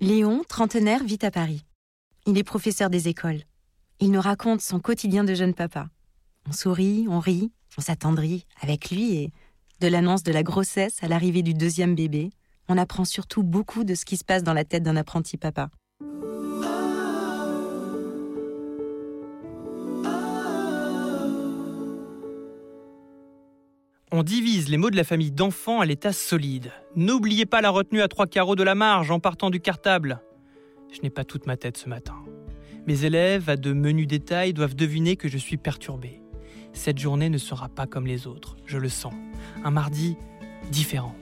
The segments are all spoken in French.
Léon, trentenaire, vit à Paris. Il est professeur des écoles. Il nous raconte son quotidien de jeune papa. On sourit, on rit, on s'attendrit avec lui et, de l'annonce de la grossesse à l'arrivée du deuxième bébé, on apprend surtout beaucoup de ce qui se passe dans la tête d'un apprenti papa. On divise les mots de la famille d'enfants à l'état solide. N'oubliez pas la retenue à trois carreaux de la marge en partant du cartable. Je n'ai pas toute ma tête ce matin. Mes élèves, à de menus détails, doivent deviner que je suis perturbé. Cette journée ne sera pas comme les autres, je le sens. Un mardi différent.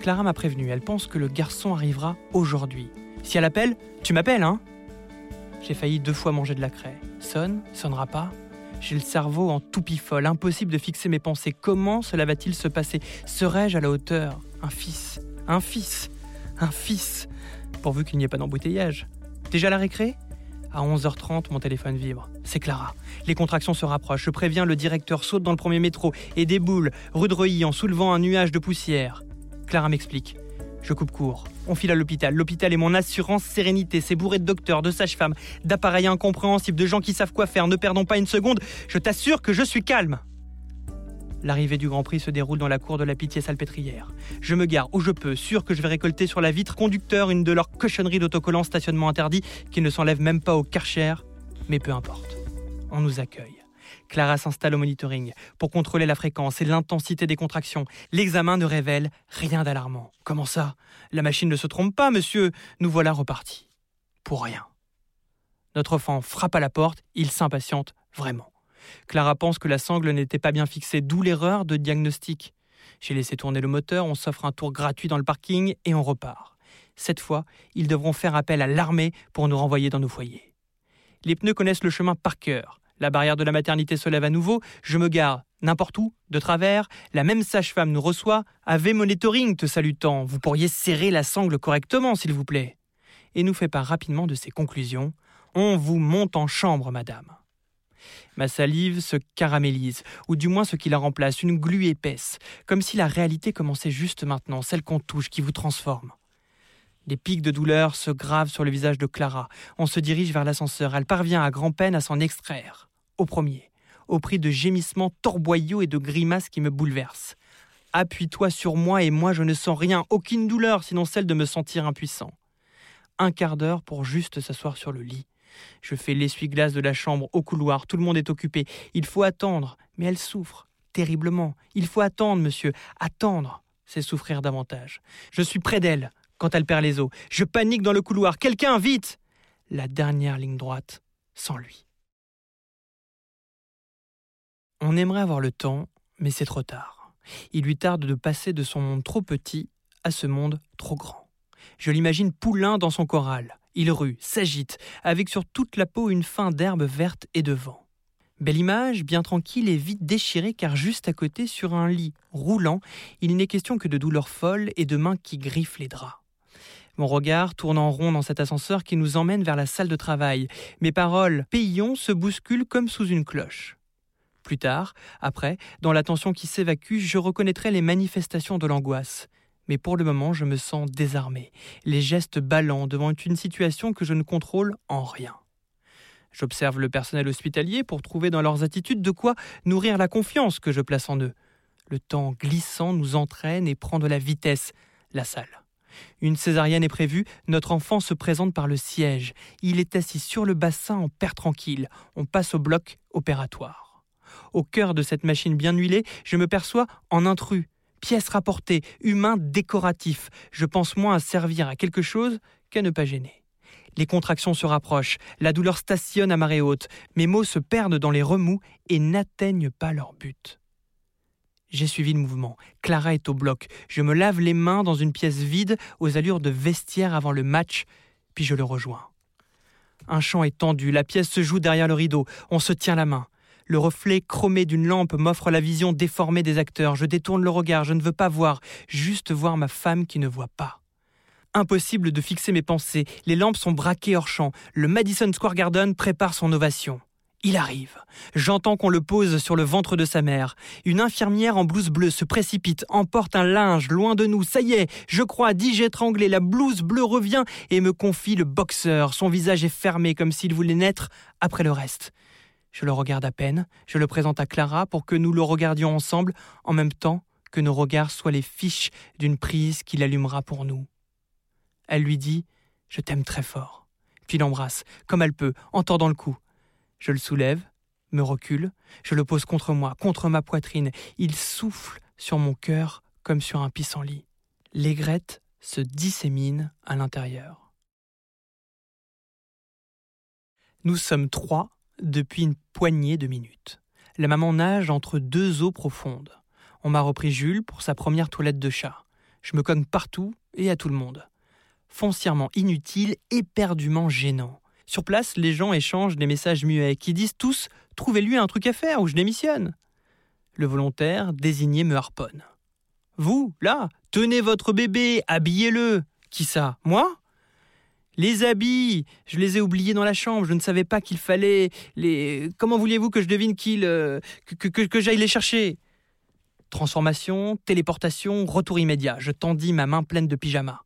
Clara m'a prévenu, elle pense que le garçon arrivera aujourd'hui. Si elle appelle, tu m'appelles, hein? J'ai failli deux fois manger de la craie. Sonne, sonnera pas j'ai le cerveau en toupie folle, impossible de fixer mes pensées. Comment cela va-t-il se passer? Serais-je à la hauteur? Un fils Un fils Un fils Pourvu qu'il n'y ait pas d'embouteillage. Déjà la récré? À 11h30, mon téléphone vibre. C'est Clara. Les contractions se rapprochent. Je préviens, le directeur saute dans le premier métro et déboule, rue de en soulevant un nuage de poussière. Clara m'explique. Je coupe court. On file à l'hôpital. L'hôpital est mon assurance sérénité. C'est bourré de docteurs, de sages-femmes, d'appareils incompréhensibles, de gens qui savent quoi faire. Ne perdons pas une seconde. Je t'assure que je suis calme. L'arrivée du Grand Prix se déroule dans la cour de la Pitié-Salpêtrière. Je me gare où je peux, sûr que je vais récolter sur la vitre conducteur une de leurs cochonneries d'autocollants stationnement interdit qui ne s'enlève même pas au karcher. Mais peu importe. On nous accueille. Clara s'installe au monitoring pour contrôler la fréquence et l'intensité des contractions. L'examen ne révèle rien d'alarmant. Comment ça? La machine ne se trompe pas, monsieur. Nous voilà repartis. Pour rien. Notre enfant frappe à la porte, il s'impatiente vraiment. Clara pense que la sangle n'était pas bien fixée, d'où l'erreur de diagnostic. J'ai laissé tourner le moteur, on s'offre un tour gratuit dans le parking et on repart. Cette fois, ils devront faire appel à l'armée pour nous renvoyer dans nos foyers. Les pneus connaissent le chemin par cœur. La barrière de la maternité se lève à nouveau, je me gare n'importe où, de travers, la même sage-femme nous reçoit. Ave monitoring te salutant, vous pourriez serrer la sangle correctement, s'il vous plaît. Et nous fait part rapidement de ses conclusions. On vous monte en chambre, madame. Ma salive se caramélise, ou du moins ce qui la remplace, une glu épaisse, comme si la réalité commençait juste maintenant, celle qu'on touche, qui vous transforme. Des pics de douleur se gravent sur le visage de Clara. On se dirige vers l'ascenseur. Elle parvient à grand-peine à s'en extraire au premier, au prix de gémissements torboyaux et de grimaces qui me bouleversent. Appuie-toi sur moi et moi je ne sens rien, aucune douleur sinon celle de me sentir impuissant. Un quart d'heure pour juste s'asseoir sur le lit. Je fais l'essuie-glace de la chambre au couloir, tout le monde est occupé. Il faut attendre, mais elle souffre terriblement. Il faut attendre, monsieur, attendre, c'est souffrir davantage. Je suis près d'elle quand elle perd les os. Je panique dans le couloir. Quelqu'un, vite La dernière ligne droite, sans lui. On aimerait avoir le temps, mais c'est trop tard. Il lui tarde de passer de son monde trop petit à ce monde trop grand. Je l'imagine poulain dans son corral. Il rue, s'agite, avec sur toute la peau une fin d'herbe verte et de vent. Belle image, bien tranquille et vite déchirée car juste à côté, sur un lit roulant, il n'est question que de douleurs folles et de mains qui griffent les draps. Mon regard tourne en rond dans cet ascenseur qui nous emmène vers la salle de travail. Mes paroles payons se bousculent comme sous une cloche. Plus tard, après, dans l'attention qui s'évacue, je reconnaîtrai les manifestations de l'angoisse. Mais pour le moment, je me sens désarmé, les gestes ballants devant une situation que je ne contrôle en rien. J'observe le personnel hospitalier pour trouver dans leurs attitudes de quoi nourrir la confiance que je place en eux. Le temps glissant nous entraîne et prend de la vitesse. La salle. Une césarienne est prévue, notre enfant se présente par le siège. Il est assis sur le bassin en père tranquille. On passe au bloc opératoire. Au cœur de cette machine bien huilée, je me perçois en intrus, pièce rapportée, humain décoratif. Je pense moins à servir à quelque chose qu'à ne pas gêner. Les contractions se rapprochent, la douleur stationne à marée haute, mes mots se perdent dans les remous et n'atteignent pas leur but. J'ai suivi le mouvement. Clara est au bloc. Je me lave les mains dans une pièce vide aux allures de vestiaire avant le match, puis je le rejoins. Un chant est tendu, la pièce se joue derrière le rideau, on se tient la main. Le reflet chromé d'une lampe m'offre la vision déformée des acteurs. Je détourne le regard, je ne veux pas voir, juste voir ma femme qui ne voit pas. Impossible de fixer mes pensées, les lampes sont braquées hors champ. Le Madison Square Garden prépare son ovation. Il arrive. J'entends qu'on le pose sur le ventre de sa mère. Une infirmière en blouse bleue se précipite, emporte un linge loin de nous. Ça y est, je crois, dis-je étranglé. La blouse bleue revient et me confie le boxeur. Son visage est fermé comme s'il voulait naître après le reste. Je le regarde à peine, je le présente à Clara pour que nous le regardions ensemble, en même temps que nos regards soient les fiches d'une prise qu'il allumera pour nous. Elle lui dit Je t'aime très fort. Puis l'embrasse, comme elle peut, en tordant le cou. Je le soulève, me recule, je le pose contre moi, contre ma poitrine. Il souffle sur mon cœur comme sur un pissenlit. L'aigrette se dissémine à l'intérieur. Nous sommes trois depuis une poignée de minutes. La maman nage entre deux eaux profondes. On m'a repris Jules pour sa première toilette de chat. Je me cogne partout et à tout le monde. Foncièrement inutile, éperdument gênant. Sur place, les gens échangent des messages muets qui disent tous Trouvez-lui un truc à faire ou je démissionne. Le volontaire désigné me harponne. Vous, là, tenez votre bébé, habillez-le. Qui ça Moi? Les habits, je les ai oubliés dans la chambre, je ne savais pas qu'il fallait les. Comment vouliez-vous que je devine qu'il. Euh, que, que, j'aille les chercher? Transformation, téléportation, retour immédiat. Je tendis ma main pleine de pyjama.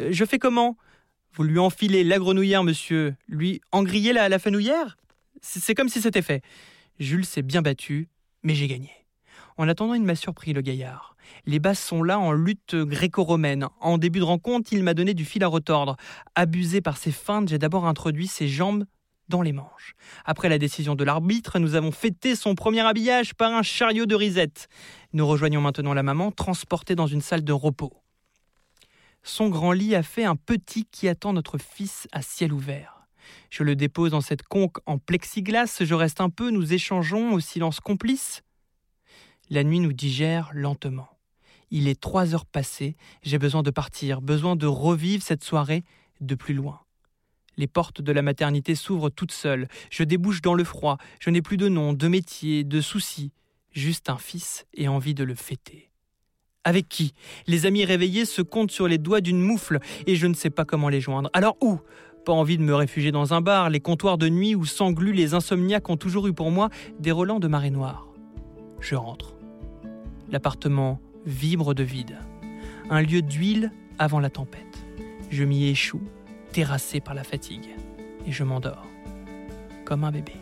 Euh, je fais comment? Vous lui enfilez la grenouillère, monsieur, lui engrillez la, la fenouillère? C'est comme si c'était fait. Jules s'est bien battu, mais j'ai gagné. En attendant, il m'a surpris, le gaillard. Les basses sont là en lutte gréco-romaine. En début de rencontre, il m'a donné du fil à retordre. Abusé par ses feintes, j'ai d'abord introduit ses jambes dans les manches. Après la décision de l'arbitre, nous avons fêté son premier habillage par un chariot de risette. Nous rejoignons maintenant la maman, transportée dans une salle de repos. Son grand lit a fait un petit qui attend notre fils à ciel ouvert. Je le dépose dans cette conque en plexiglas, je reste un peu, nous échangeons au silence complice. La nuit nous digère lentement. Il est trois heures passées, j'ai besoin de partir, besoin de revivre cette soirée de plus loin. Les portes de la maternité s'ouvrent toutes seules, je débouche dans le froid, je n'ai plus de nom, de métier, de soucis, juste un fils et envie de le fêter. Avec qui? Les amis réveillés se comptent sur les doigts d'une moufle et je ne sais pas comment les joindre. Alors où? Pas envie de me réfugier dans un bar, les comptoirs de nuit où s'engluent les insomniaques ont toujours eu pour moi des relents de marée noire. Je rentre. L'appartement vibre de vide. Un lieu d'huile avant la tempête. Je m'y échoue, terrassé par la fatigue, et je m'endors, comme un bébé.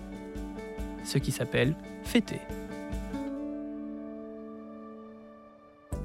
Ce qui s'appelle fêter.